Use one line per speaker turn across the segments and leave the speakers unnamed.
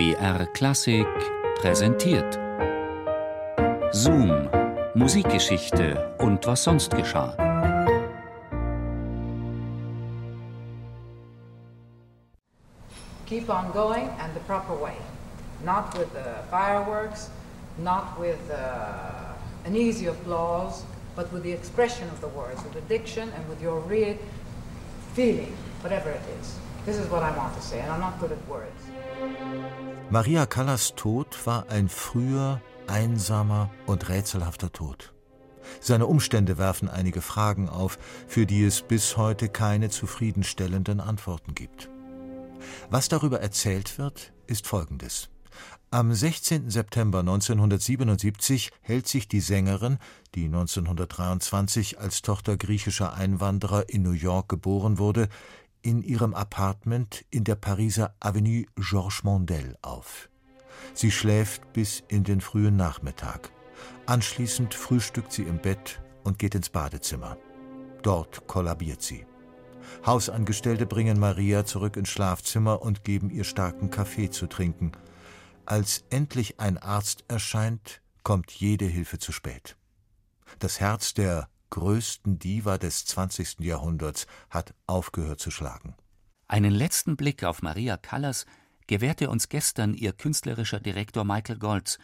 BR Klassik präsentiert. Zoom, Musikgeschichte und was sonst geschah.
Keep on going and the proper way. Not with fireworks, not with uh, an easy applause, but with the expression of the words, with the diction and with your real feeling, whatever it is.
Maria Callas Tod war ein früher, einsamer und rätselhafter Tod. Seine Umstände werfen einige Fragen auf, für die es bis heute keine zufriedenstellenden Antworten gibt. Was darüber erzählt wird, ist folgendes. Am 16. September 1977 hält sich die Sängerin, die 1923 als Tochter griechischer Einwanderer in New York geboren wurde, in ihrem Appartement in der Pariser Avenue Georges Mondel auf. Sie schläft bis in den frühen Nachmittag. Anschließend frühstückt sie im Bett und geht ins Badezimmer. Dort kollabiert sie. Hausangestellte bringen Maria zurück ins Schlafzimmer und geben ihr starken Kaffee zu trinken. Als endlich ein Arzt erscheint, kommt jede Hilfe zu spät. Das Herz der größten Diva des 20. Jahrhunderts hat aufgehört zu schlagen.
Einen letzten Blick auf Maria Callas gewährte uns gestern ihr künstlerischer Direktor Michael Goltz,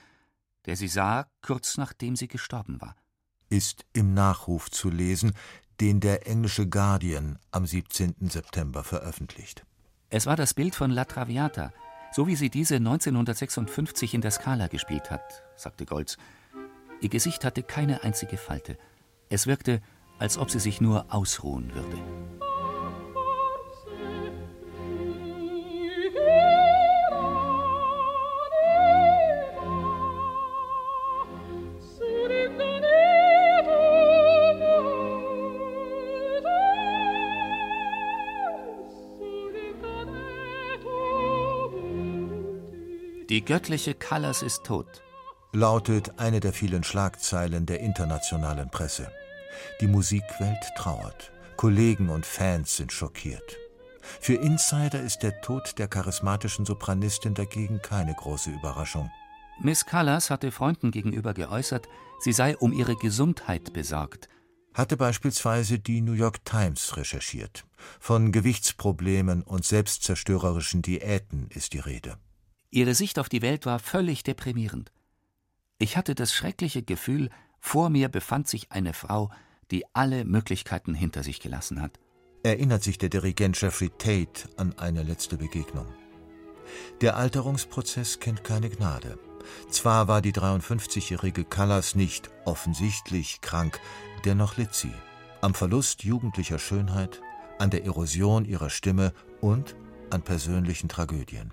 der sie sah, kurz nachdem sie gestorben war.
Ist im Nachruf zu lesen, den der englische Guardian am 17. September veröffentlicht.
Es war das Bild von La Traviata, so wie sie diese 1956 in der Scala gespielt hat, sagte Goltz. Ihr Gesicht hatte keine einzige Falte. Es wirkte, als ob sie sich nur ausruhen würde. Die göttliche Callas ist tot
lautet eine der vielen Schlagzeilen der internationalen Presse. Die Musikwelt trauert. Kollegen und Fans sind schockiert. Für Insider ist der Tod der charismatischen Sopranistin dagegen keine große Überraschung.
Miss Callas hatte Freunden gegenüber geäußert, sie sei um ihre Gesundheit besorgt.
Hatte beispielsweise die New York Times recherchiert. Von Gewichtsproblemen und selbstzerstörerischen Diäten ist die Rede.
Ihre Sicht auf die Welt war völlig deprimierend. Ich hatte das schreckliche Gefühl, vor mir befand sich eine Frau, die alle Möglichkeiten hinter sich gelassen hat.
Erinnert sich der Dirigent Jeffrey Tate an eine letzte Begegnung. Der Alterungsprozess kennt keine Gnade. Zwar war die 53-jährige Callas nicht offensichtlich krank, dennoch litt sie am Verlust jugendlicher Schönheit, an der Erosion ihrer Stimme und an persönlichen Tragödien.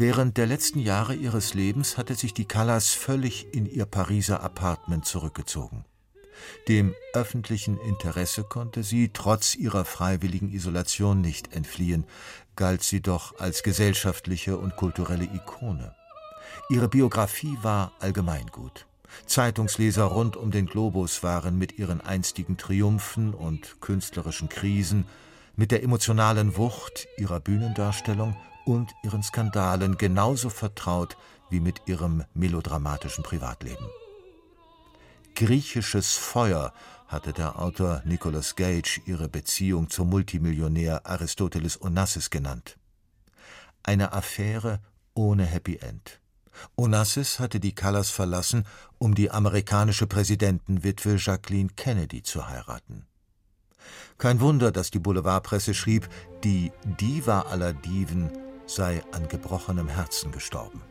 Während der letzten Jahre ihres Lebens hatte sich die Callas völlig in ihr Pariser Appartement zurückgezogen. Dem öffentlichen Interesse konnte sie trotz ihrer freiwilligen Isolation nicht entfliehen, galt sie doch als gesellschaftliche und kulturelle Ikone. Ihre Biografie war allgemeingut. Zeitungsleser rund um den Globus waren mit ihren einstigen Triumphen und künstlerischen Krisen, mit der emotionalen Wucht ihrer Bühnendarstellung und ihren Skandalen genauso vertraut wie mit ihrem melodramatischen Privatleben. Griechisches Feuer hatte der Autor Nicholas Gage ihre Beziehung zum Multimillionär Aristoteles Onassis genannt. Eine Affäre ohne Happy End. Onassis hatte die Callas verlassen, um die amerikanische Präsidentenwitwe Jacqueline Kennedy zu heiraten. Kein Wunder, dass die Boulevardpresse schrieb, die Diva aller Diven sei an gebrochenem Herzen gestorben.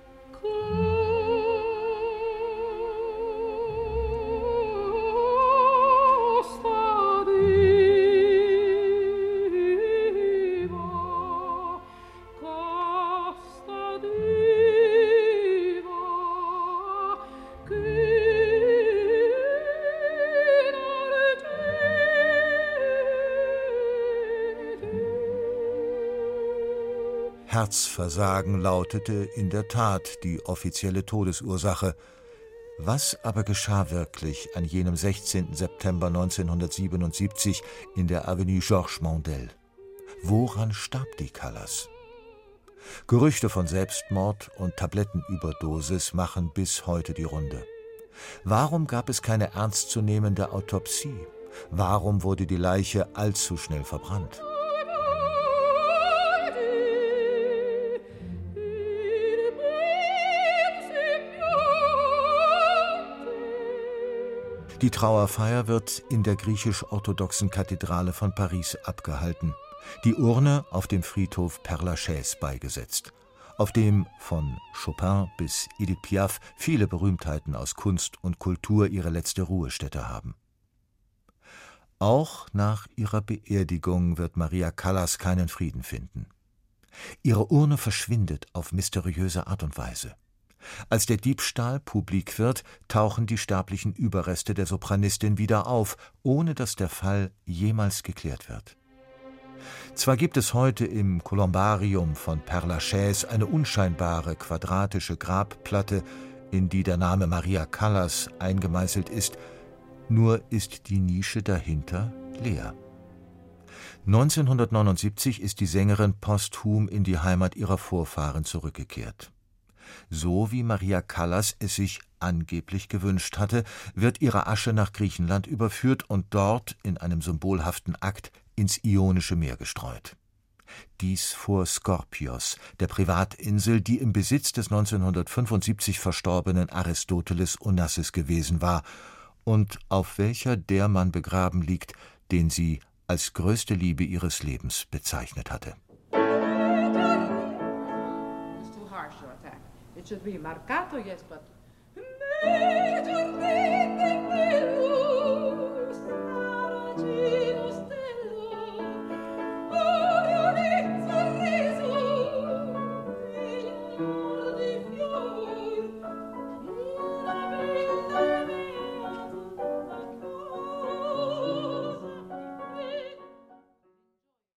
Herzversagen lautete in der Tat die offizielle Todesursache. Was aber geschah wirklich an jenem 16. September 1977 in der Avenue Georges Mandel? Woran starb die Callas? Gerüchte von Selbstmord und Tablettenüberdosis machen bis heute die Runde. Warum gab es keine ernstzunehmende Autopsie? Warum wurde die Leiche allzu schnell verbrannt? Die Trauerfeier wird in der griechisch-orthodoxen Kathedrale von Paris abgehalten. Die Urne auf dem Friedhof Père Lachaise beigesetzt, auf dem von Chopin bis Edith Piaf viele Berühmtheiten aus Kunst und Kultur ihre letzte Ruhestätte haben. Auch nach ihrer Beerdigung wird Maria Callas keinen Frieden finden. Ihre Urne verschwindet auf mysteriöse Art und Weise. Als der Diebstahl publik wird, tauchen die sterblichen Überreste der Sopranistin wieder auf, ohne dass der Fall jemals geklärt wird. Zwar gibt es heute im Columbarium von Père Lachaise eine unscheinbare quadratische Grabplatte, in die der Name Maria Callas eingemeißelt ist, nur ist die Nische dahinter leer. 1979 ist die Sängerin posthum in die Heimat ihrer Vorfahren zurückgekehrt. So wie Maria Callas es sich angeblich gewünscht hatte, wird ihre Asche nach Griechenland überführt und dort in einem symbolhaften Akt ins Ionische Meer gestreut. Dies vor Skorpios, der Privatinsel, die im Besitz des 1975 verstorbenen Aristoteles Onassis gewesen war und auf welcher der Mann begraben liegt, den sie als größte Liebe ihres Lebens bezeichnet hatte. Dice lui, marcato gli è spatto.